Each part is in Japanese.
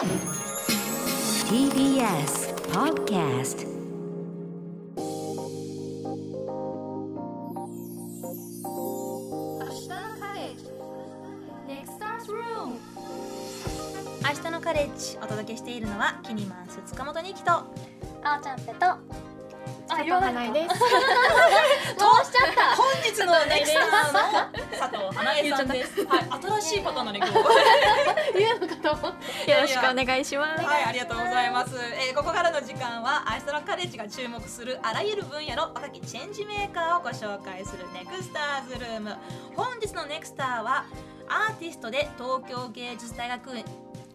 TBS Podcast 明日のカレッジ。お届けしているのはキニマンス塚本二木とあーちゃんぺとあ言わないです。通しちゃった本日のネクスターの佐藤花江さんですはい新しいパターンのね今日言うのかと思って。よろしくお願いしますはい、ありがとうございます。えーここからの時間は、アイストラカレッジが注目するあらゆる分野の若きチェンジメーカーをご紹介するネクスターズルーム。本日のネクスターは、アーティストで東京芸術大学院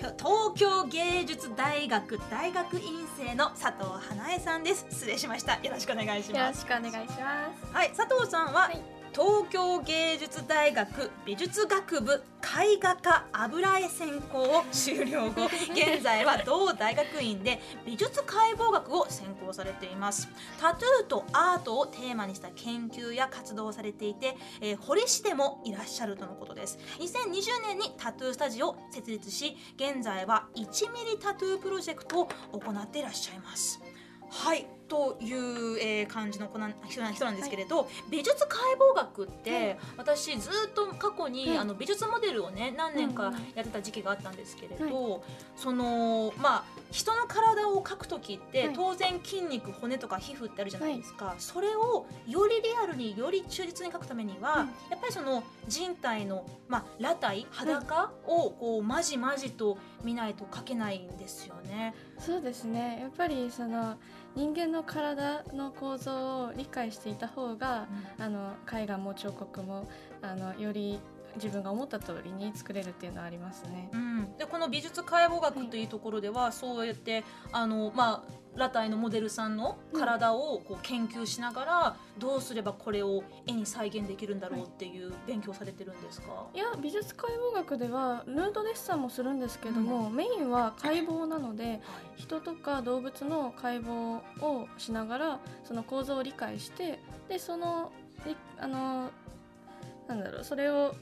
東京芸術大学大学院生の佐藤花江さんです。失礼しました。よろしくお願いしよます。ろしくお願いします。はい、佐藤さんは、はい東京芸術大学美術学部絵画科油絵専攻を修了後 現在は同大学院で美術解剖学を専攻されています。タトゥーとアートをテーマにした研究や活動をされていて、えー堀市でもいらっしゃるとのことです。2020年にタトゥースタジオを設立し現在は1ミリタトゥープロジェクトを行っていらっしゃいます。はいという、えー感じの子なん人な人なんですけれど、美術解剖学って、私ずっと過去に、はい。あの美術モデルをね何年かやってた時期があったんですけれど、そのまあ人の体を描く時って、はい。当然筋肉骨とか皮膚ってあるじゃないですか、それをよりリアルにより忠実に描くためには、うん。やっぱりその人体の、まあ、裸体裸をこうまじまじと見ないと描けないんですよね。そうですね。やっぱりその人間の体の構造を理解していた方が、あの絵画も彫刻もあのより自分が思った通りに作れるっていうのはありますね。うん、でこの美術解剖学というところでは、そうやってあの、まあ、裸体のモデルさんの体をこう研究しながら、どうすればこれを絵に再現できるんだろうっていう勉強されてるんですか、いや美術解剖学ではヌードデッサンもするんですけども、メインは解剖なので人とか動物の解剖をしながらその構造を理解してでそのりあのなんだろうそれを、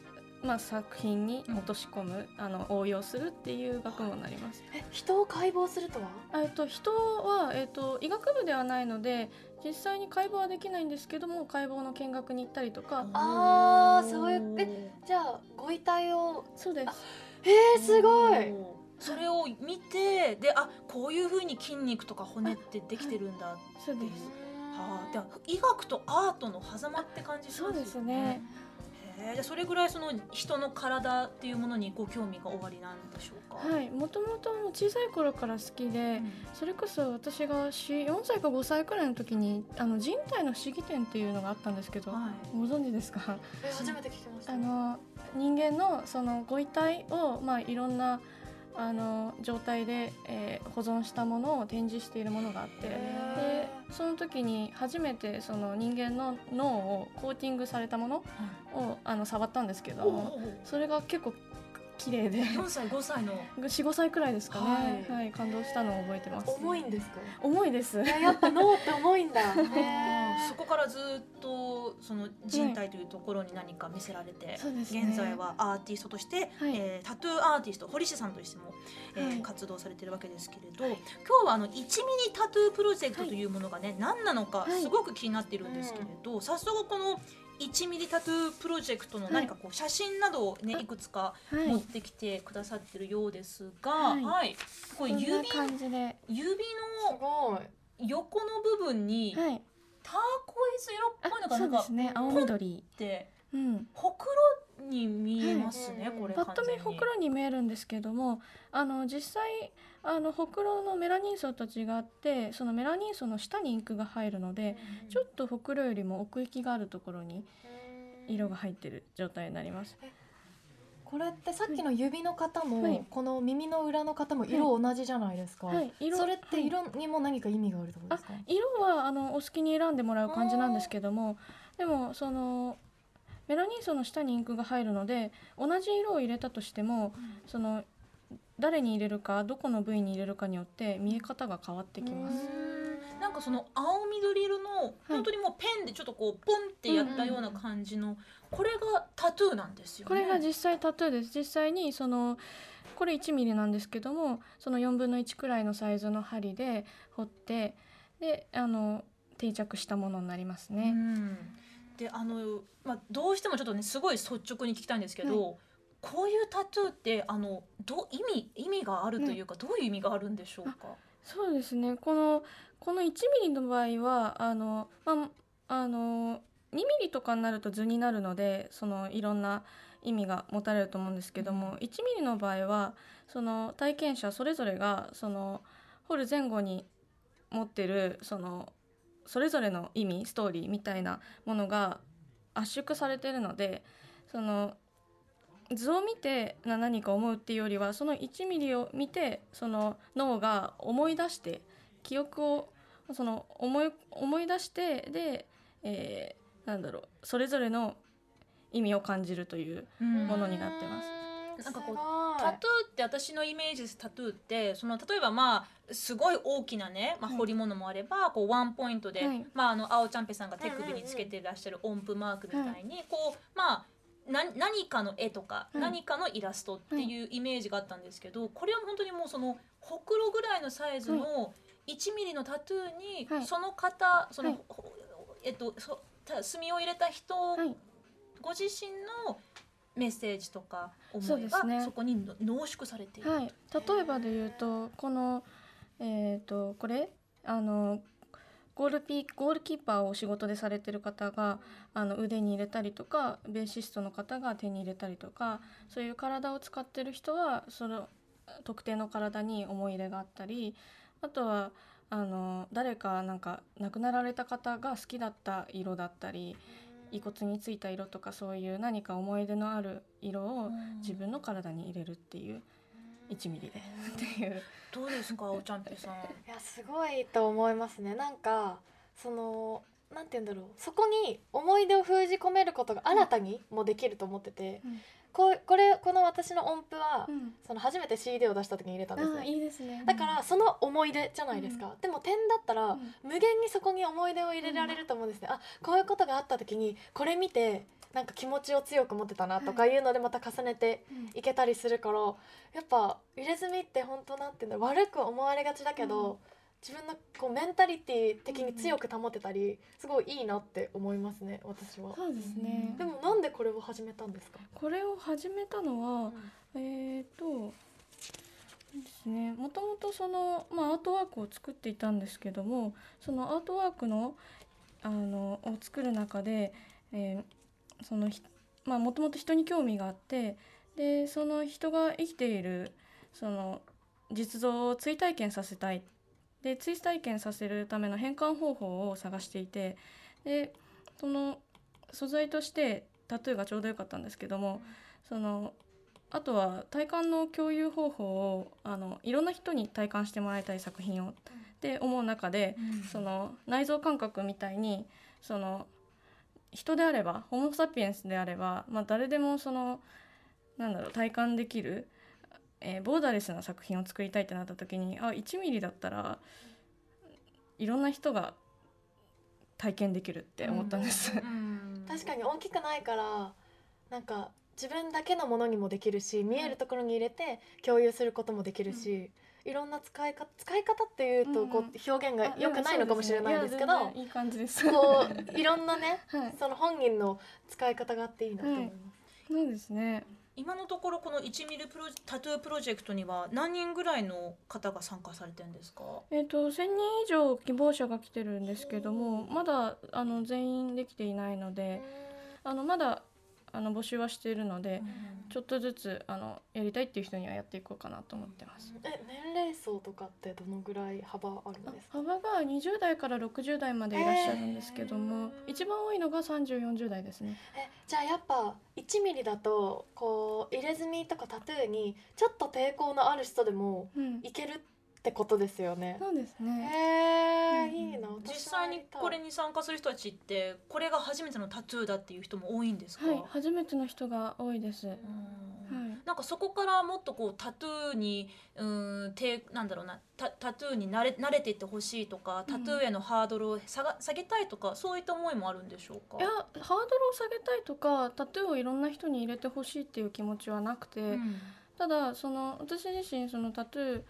まあ、作品に落とし込む、あの応用するっていう学問になります。え人を解剖するとは？えっと人は、えっと医学部ではないので実際に解剖はできないんですけども解剖の見学に行ったりとか。あーそういうえじゃあご遺体をそうです。えー、すごい。それを見てであこういうふうに筋肉とか骨ってできてるんだそうです。はあ、では医学とアートの狭間って感じしそうですますよえじゃあそれぐらいその人の体っていうものにご興味がおありなんでしょうか？はい、もともと小さい頃から好きで、それこそ私がし4歳か5歳くらいの時にあの人体の不思議展っていうのがあったんですけど、はい。ご存知ですか？え初めて聞きました。あの人間のそのご遺体を、まあ、いろんなあの状態で、えー保存したものを展示しているものがあってその時に初めてその人間の脳をコーティングされたものをあの触ったんですけどもそれが結構綺麗で。4歳5歳の。45歳くらいですかね、ははいい感動したのを覚えてます。重いんですか？重いです。いややっぱ脳って重いんだ。へ ーそこからずっとその人体というところに何か見せられて、ね。現在はアーティストとして、はい。えータトゥーアーティスト堀市さんとしても、えーはい。活動されてるわけですけれど、今日はあの1ミリタトゥープロジェクトというものがね、何なのかはい。すごく気になっているんですけれど、早速この1ミリタトゥープロジェクトの何かこう写真などをね、い、くつかはい。持ってきてくださってるようですが、はい。はい、これこんな指感じで。指すごい。の横の部分にはいターコイズ色っぽいのがそうんなかですね青緑。ってうん。ほくろに見えますね、はい。これパッと見ほくろに見えるんですけどもあの実際あのほくろのメラニン層と違ってそのメラニン層の下にインクが入るのでちょっとほくろよりも奥行きがあるところに色が入ってる状態になりますこれってさっきの指の方も、はい。この耳の裏の方も色同じじゃないですか、はい。色。それって色にも何か意味があるってことですか、色はあのお好きに選んでもらう感じなんですけどもでもそのメラニン層の下にインクが入るので同じ色を入れたとしてもその誰に入れるかどこの部位に入れるかによって見え方が変わってきます。なんかその青緑色の本当にもうペンでちょっとこうポンってやったような感じの、これがタトゥーなんですよね。これが実際タトゥーです実際にそのこれ1ミリなんですけどもその4分の1くらいのサイズの針で彫ってであの定着したものになりますうね。んであの、まあ、どうしてもちょっとねすごい率直に聞きたいんですけど、こういうタトゥーってあのどう意味意味があるというか、どういう意味があるんでしょうか？そうですね。このこの1ミリの場合はあの、まあ、あの2ミリとかになると図になるのでそのいろんな意味が持たれると思うんですけども、1ミリの場合はその体験者それぞれがその彫る前後に持ってるそのそれぞれの意味ストーリーみたいなものが圧縮されてるのでその図を見てな何か思うっていうよりはその1ミリを見てその脳が思い出して記憶をその思い思い出してで、えーなんだろうそれぞれの意味を感じるといううん。ものになってます。なんかこううタトゥーって私のイメージです。タトゥーってその例えばまあすごい大きなね、まあ、はい。彫り物もあれば、こうワンポイントで、はい。まあ、あの青ちゃんぺさんが手首につけてらっしゃる音符マークみたいに、こうまあな何かの絵とか、はい何かのイラストっていうイメージがあったんですけど、これは本当にもうそのほくろぐらいのサイズの1ミリのタトゥーに、はい。その方その、えっとそた墨を入れた人はい。ご自身のメッセージとか思いがそこにの濃縮されている。はい、例えばで言うとこのえっ、とこれ？あのゴールピーゴールキーパーを仕事でされてる方があの腕に入れたりとかベーシストの方が手に入れたりとかそういう体を使ってる人はその特定の体に思い入れがあったりあとはあの誰かなんか亡くなられた方が好きだった色だったり遺骨についた色とかそういう何か思い出のある色を自分の体に入れるっていう1ミリで。っていうどうですか、おちゃんぺさん。いやすごいと思いますね。なんかそのなんて言うんだろう。そこに思い出を封じ込めることが新たにもできると思ってて、うんこうこれこの私の音符は、うん。その初めて CD を出した時に入れたんですあねいいですね。だからその思い出じゃないですか、でも点だったら、うん。無限にそこに思い出を入れられると思うんですね、あこういうことがあった時にこれ見てなんか気持ちを強く持ってたなとかいうのでまた重ねていけたりするからやっぱ入れ墨って本当なんていうんだ悪く思われがちだけど、うん自分のこうメンタリティ的に強く保てたりすごいいいなって思いますね私は。そうですね。でもなんでこれを始めたんですか、これを始めたのはえっ、とですね。もともとその、まあ、アートワークを作っていたんですけどもそのアートワークのあのを作る中で、えーそのひまあもともと人に興味があってでその人が生きているその実像を追体験させたいで追体験させるための変換方法を探していてでその素材としてタトゥーがちょうどよかったんですけどもそのあとは体感の共有方法をあのいろんな人に体感してもらいたい作品をって思う中でその内臓感覚みたいにその人であればホモ・サピエンスであれば、まあ、誰でもそのなんだろう体感できる、えーボーダレスな作品を作りたいってなった時にあ1ミリだったらいろんな人が体験できるって思ったんです。うん 確かに大きくないからなんか自分だけのものにもできるし見えるところに入れて共有することもできるし、いろんな使い方使い方っていうとこうんう表現が良くないのかもしれないですけど、いい感じです。こういろんなね はい、その本人の使い方があっていいなと思います。そうですね。今のところこの1ミリプロタトゥープロジェクトには何人ぐらいの方が参加されてるんですか？えっ、と1000人以上希望者が来てるんですけども、まだあの全員できていないので、あのまだあの募集はしているので、ちょっとずつあのやりたいっていう人にはやっていこうかなと思ってます。え年齢層とかってどのぐらい幅あるんあですか？幅が20代から60代までいらっしゃるんですけども、一番多いのが30、40代ですね。えじゃあやっぱ1ミリだとこう入れ墨とかタトゥーにちょっと抵抗のある人でもうん、いけるってことですよね。そうですへね。えうんいいな。実際にこれに参加する人たちってこれが初めてのタトゥーだっていう人も多いんですか？はい、初めての人が多いです。はうんい。なんかそこからもっとこうタトゥーにうーんてなんだろうなタタトゥーに慣れ慣れていってほしいとかタトゥーへのハードルを下が下げたいとかそういった思いもあるんでしょうか？いやハードルを下げたいとかタトゥーをいろんな人に入れてほしいっていう気持ちはなくて、うんただその私自身そのタトゥー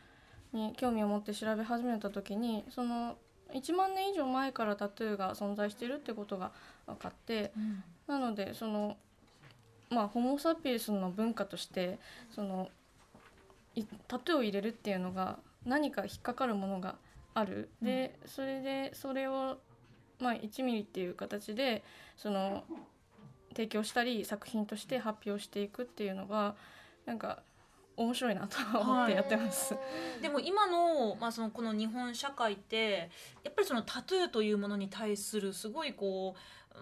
に興味を持って調べ始めた時にその1万年以上前からタトゥーが存在しているってことが分かってなのでそのまあホモ・サピエンスの文化としてそのいタトゥーを入れるっていうのが何か引っかかるものがある、でそれでそれをまあ1ミリっていう形でその提供したり作品として発表していくっていうのがなんか面白いなと思ってやってます。でも今の,、まあそのこの日本社会ってやっぱりそのタトゥーというものに対するすごいこう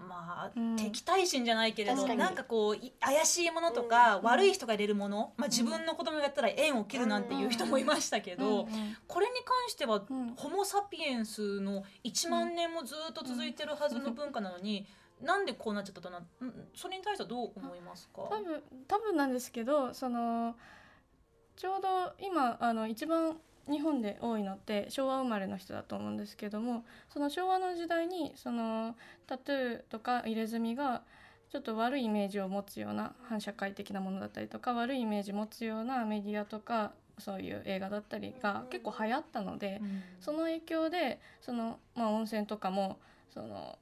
まあ、うん。敵対心じゃないけれどなんかこうい怪しいものとか、悪い人が入れるもの、まあ、自分の子供がやったら縁を切るなんていう人もいましたけど、うん。これに関しては、うん。ホモ・サピエンスの1万年もずっと続いてるはずの文化なのに、なんでこうなっちゃったかなうんそれに対してはどう思いますか？多分多分なんですけどそのちょうど今あの一番日本で多いのって昭和生まれの人だと思うんですけどもその昭和の時代にそのタトゥーとか入れ墨がちょっと悪いイメージを持つような反社会的なものだったりとか悪いイメージ持つようなメディアとかそういう映画だったりが結構流行ったので、その影響でその、まあ、温泉とかもその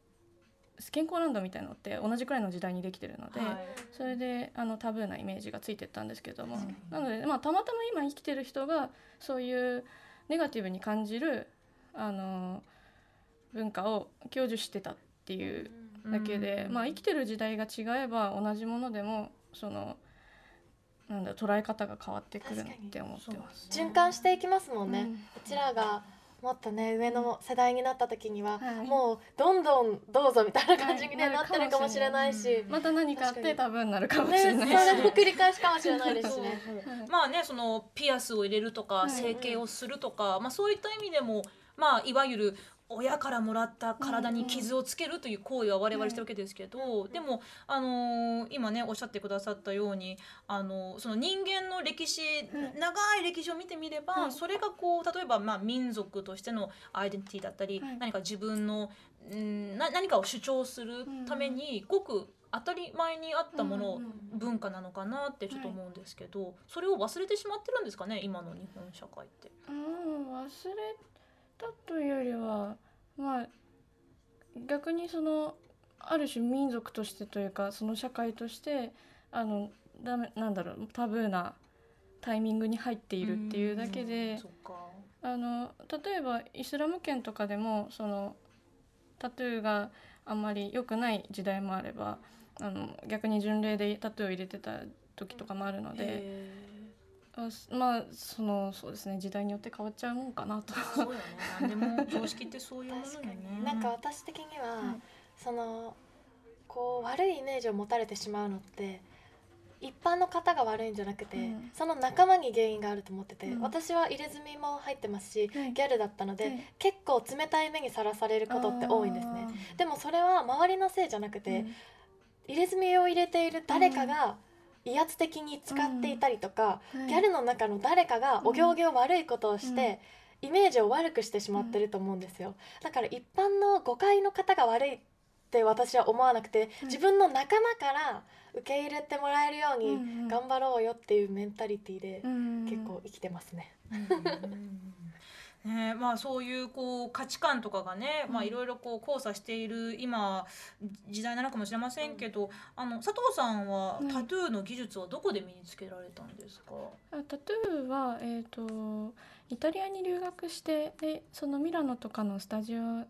健康ランドみたいなのって同じくらいの時代にできてるので、はい。それであのタブーなイメージがついてったんですけども。なので、まあ、たまたま今生きてる人がそういうネガティブに感じるあの文化を享受してたっていうだけで、うん。まあ、生きてる時代が違えば同じものでもそのなんだ捉え方が変わってくるって思ってます。循環していきますもんね、うん。うちらがもっとね上の世代になった時には、はい。もうどんどんどうぞみたいな感じに、ねはいなってるかもしれないし、うんまた何かあってタブーになるかもしねれないし、それも繰り返しかもしれないですしね。はい。まあねそのピアスを入れるとかはい。整形をするとか、まあ、そういった意味でも、まあ、いわゆる親からもらった体に傷をつけるという行為は我々してるわけですけど、でも、あのー今ねおっしゃってくださったように、あのーその人間の歴史、長い歴史を見てみれば、はいそれがこう例えば、まあ、民族としてのアイデンティティだったり、はい何か自分の、うん、な何かを主張するために、ごく当たり前にあったもの、文化なのかなってちょっと思うんですけど、それを忘れてしまってるんですかね今の日本社会って。うん忘れたというよりはまあ逆にそのある種民族としてというかその社会としてあのダメなんだろうタブーなタイミングに入っているっていうだけうんであの例えばイスラム圏とかでもそのタトゥーがあんまり良くない時代もあればあの逆に巡礼でタトゥーを入れてた時とかもあるので。へあすまあそのそうですね時代によって変わっちゃうもんかなと。ーそうよね。何でも常識ってそういうものよ確かねに。なんか私的には、はいそのこう悪いイメージを持たれてしまうのって一般の方が悪いんじゃなくて、うん。その仲間に原因があると思ってて、うん。私は入れ墨も入ってますし、はい。ギャルだったので、はい。結構冷たい目にさらされることって多いんですね。あでもそれは周りのせいじゃなくて、うん。入れ墨を入れている誰かが威圧的に使っていたりとか、はい。ギャルの中の誰かがお行儀を悪いことをして、イメージを悪くしてしまってると思うんですよ。だから一般の誤解の方が悪いって私は思わなくて自分の仲間から受け入れてもらえるようにうん頑張ろうよっていうメンタリティでうん結構生きてますね。ねまあ、そういうこう価値観とかがね、いろいろこう交差している今時代なのかもしれませんけど、あの佐藤さんはうん。タトゥーの技術はどこで身につけられたんですか、あタトゥーは、えー、とイタリアに留学してでそのミラノとかのスタジオ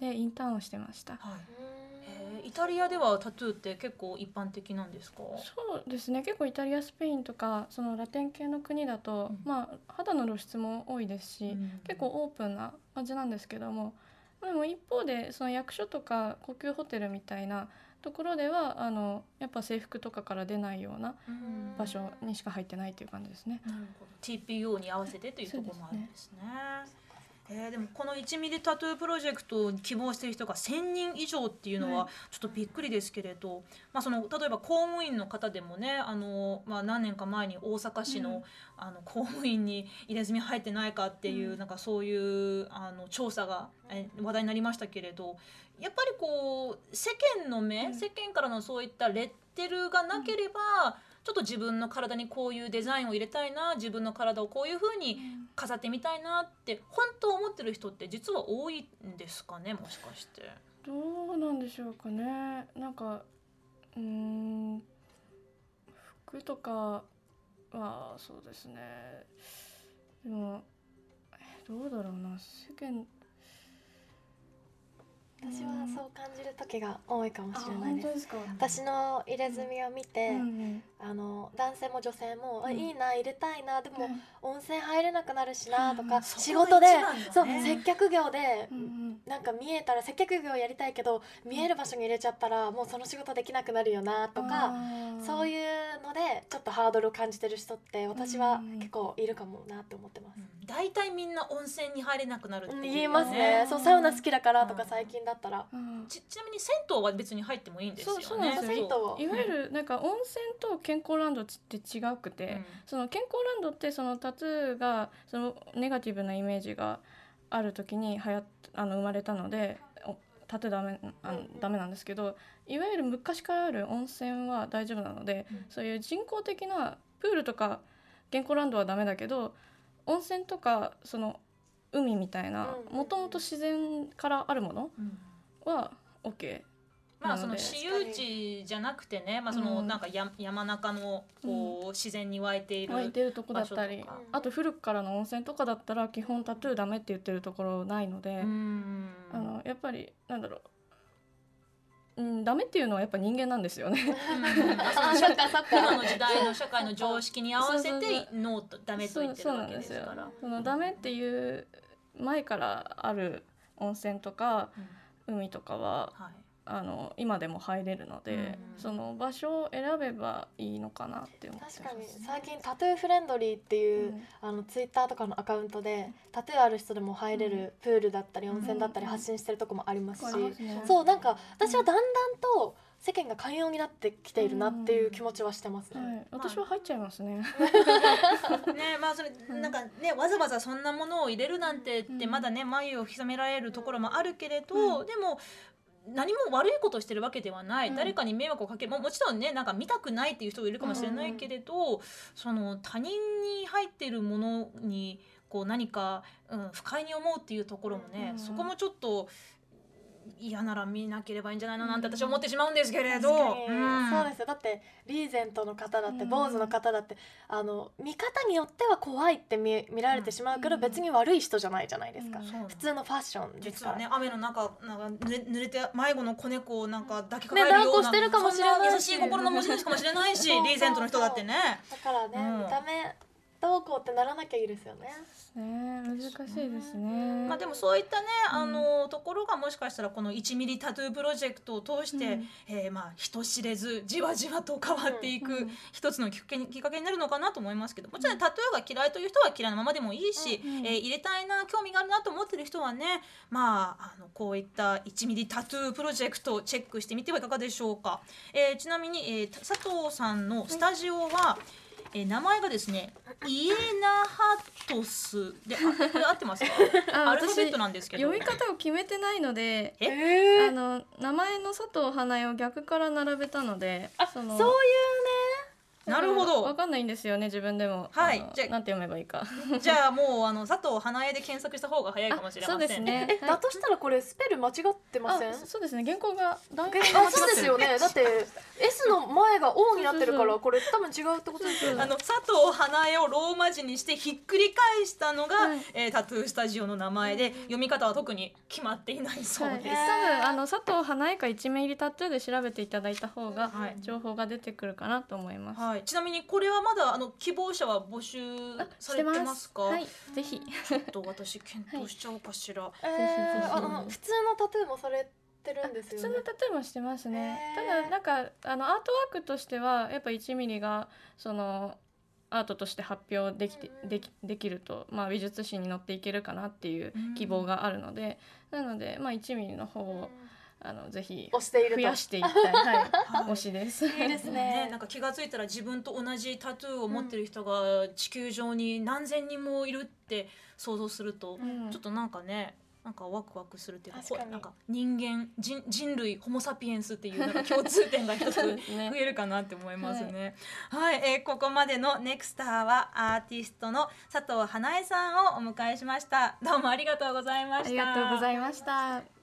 でインターンをしてました。はいイタリアではタトゥーって結構一般的なんですか？そうですね結構イタリアスペインとかそのラテン系の国だと、うん。まあ肌の露出も多いですし、結構オープンな感じなんですけどもでも一方でその役所とか高級ホテルみたいなところではあのやっぱ制服とかから出ないようなうん。場所にしか入ってないっていう感じですね。TPO に合わせてというところもあるんですね。えーでもこの1ミリタトゥープロジェクトを希望している人が1,000人以上っていうのははちょっとびっくりですけれど、まあ、その例えば公務員の方でもねあの、まあ、何年か前に大阪市の,、うん。あの公務員に入れ墨入ってないかっていう、うん。なんかそういうあの調査がえ話題になりましたけれどやっぱりこう世間の目、うん。世間からのそういったレッテルがなければ、ちょっと自分の体にこういうデザインを入れたいな自分の体をこういう風に飾ってみたいなって本当思ってる人って実は多いんですかねもしかして。どうなんでしょうかね。なんかうーん服とかはそうですね。でもえどうだろうな。世間私はそう感じる時が多いかもあしれないです。本当ですか。私の入れ墨を見て、うんうんあの男性も女性も、あうん。いいな入れたいなでも、うん。温泉入れなくなるしなとか、うん。仕事で、そうそこが一番だね。接客業で、うんうん。なんか見えたら接客業やりたいけど見える場所に入れちゃったらもうその仕事できなくなるよなとか、そうういうのでちょっとハードルを感じてる人って私はうん。結構いるかもなって思ってます。大体みんな温泉に入れなくなるって言いますね。そうサウナ好きだからとかうん。最近だったら。ん。ちちなみに銭湯は別に入ってもいいんですよね。そうそうなんですよそう。いわゆるなんか温泉と健康ランドって違くて、うん。その健康ランドってそのタトゥーがそのネガティブなイメージがある時に流行っあの生まれたのでおタトゥーダメあのダメなんですけどいわゆる昔からある温泉は大丈夫なので、うん。そういう人工的なプールとか健康ランドはダメだけど温泉とかその海みたいなうん。もともと自然からあるものうん。は OK まあその私有地じゃなくてね、まあそのうん。なんかや山中のこう自然に湧いている、湧いてるとこだったり。あと古くからの温泉とかだったら基本タトゥーダメって言ってるところないので、うんあのやっぱりなんだろう、うん、ダメっていうのはやっぱ人間なんですよね。今の時代の社会の常識に合わせてノーとダメと言ってるわけですから。そのダメっていう前からある温泉とかうん。海とかははいあの今でも入れるので、うん。その場所を選べばいいのかなって思ってます。確かに最近タトゥーフレンドリーっていう、うん。あのツイッターとかのアカウントでタトゥーある人でも入れるプールだったりうん温泉だったり発信してるとこもありますし、そうなんか私はだんだんと世間が寛容になってきているなっていう気持ちはしてますね。はい、私は入っちゃいますね。ねまあそれうん。なんかねわざわざそんなものを入れるなんてってうん。まだね眉を潜められるところもあるけれど、うん。でも何も悪いことをしてるわけではない、うん。誰かに迷惑をかけるももちろんねなんか見たくないっていう人がいるかもしれないけれど、その他人に入っているものにこう何か、うん、不快に思うっていうところもね、うん。そこもちょっと嫌なら見なければいいんじゃないのなんて私は思ってしまうんですけれど、うん。そうですよ。だってリーゼントの方だってうん。坊主の方だってあの見方によっては怖いって見見られてしまうけどうん。別に悪い人じゃないじゃないですか、普通のファッションですから。実はね雨の中なんか濡れ濡れて迷子の子猫をなんか抱きかかえるような、ねしてるかもしれない優しい心の持ち主かもしれないし リーゼントの人だってね。だからね、うん。見た目どうこうってならなきゃいいですよね。ね。難しいですね。まあでもそういったね、うん。あのところがもしかしたらこの1ミリタトゥープロジェクトを通して、うん。えーまあ人知れずじわじわと変わっていくうん。一つのきっかけにきっかけになるのかなと思いますけどもちろんタトゥーが嫌いという人は嫌いなままでもいいし、うん。うん。えー入れたいな興味があるなと思ってる人はねまああのこういった1ミリタトゥープロジェクトをチェックしてみてはいかがでしょうか、えーちなみに、えー佐藤さんのスタジオは、えー名前がですねイエナハトスであこれ合ってますか？あアルファベットなんですけど。読み方を決めてないので、え？あの名前の佐藤花江を逆から並べたので、そのそういうなるほど。わかんないんですよね自分でも。はい。じゃあなんて読めばいいか。じゃあもうあの佐藤花江で検索した方が早いかもしれません。あそうですね。ねえ、だとしたらこれスペル間違ってませんあそうですね。原稿がだいぶえあそうですよね。だって S の前が O になってるからこれ多分違うってことですよね。あの佐藤花江をローマ字にしてひっくり返したのが、はい。えータトゥースタジオの名前で読み方は特に決まっていないそうはい、です。多分あの佐藤花江か一名入りタトゥーで調べていただいた方がはい。情報が出てくるかなと思います。はい、ちなみにこれはまだあの希望者は募集されてますか？はい、ぜひ。ちょっと私検討しちゃおうかしら。えぜひぜひ。ー、あの普通のタトゥーもされてるんですよね？普通のタトゥーもしてますね。へー。ただなんかあのアートワークとしてはやっぱ1ミリがそのアートとして発表できてできできるとまあ美術史に乗っていけるかなっていう希望があるので、なのでまあ1ミリの方をあのぜひ押していると増やしていきたい、はい、はい推しです。いいですねね、なんか気がついたら自分と同じタトゥーを持ってる人が地球上に何千人もいるって想像すると、うんちょっとなんかねなんかワクワクするっていうか確かなんか人間人人類ホモ・サピエンスっていうなんか共通点が一つ 増えるかなって思いますね。はい、えーここまでのネクスターはアーティストの佐藤花江さんをお迎えしました。どうもありがとうございました。ありがとうございました。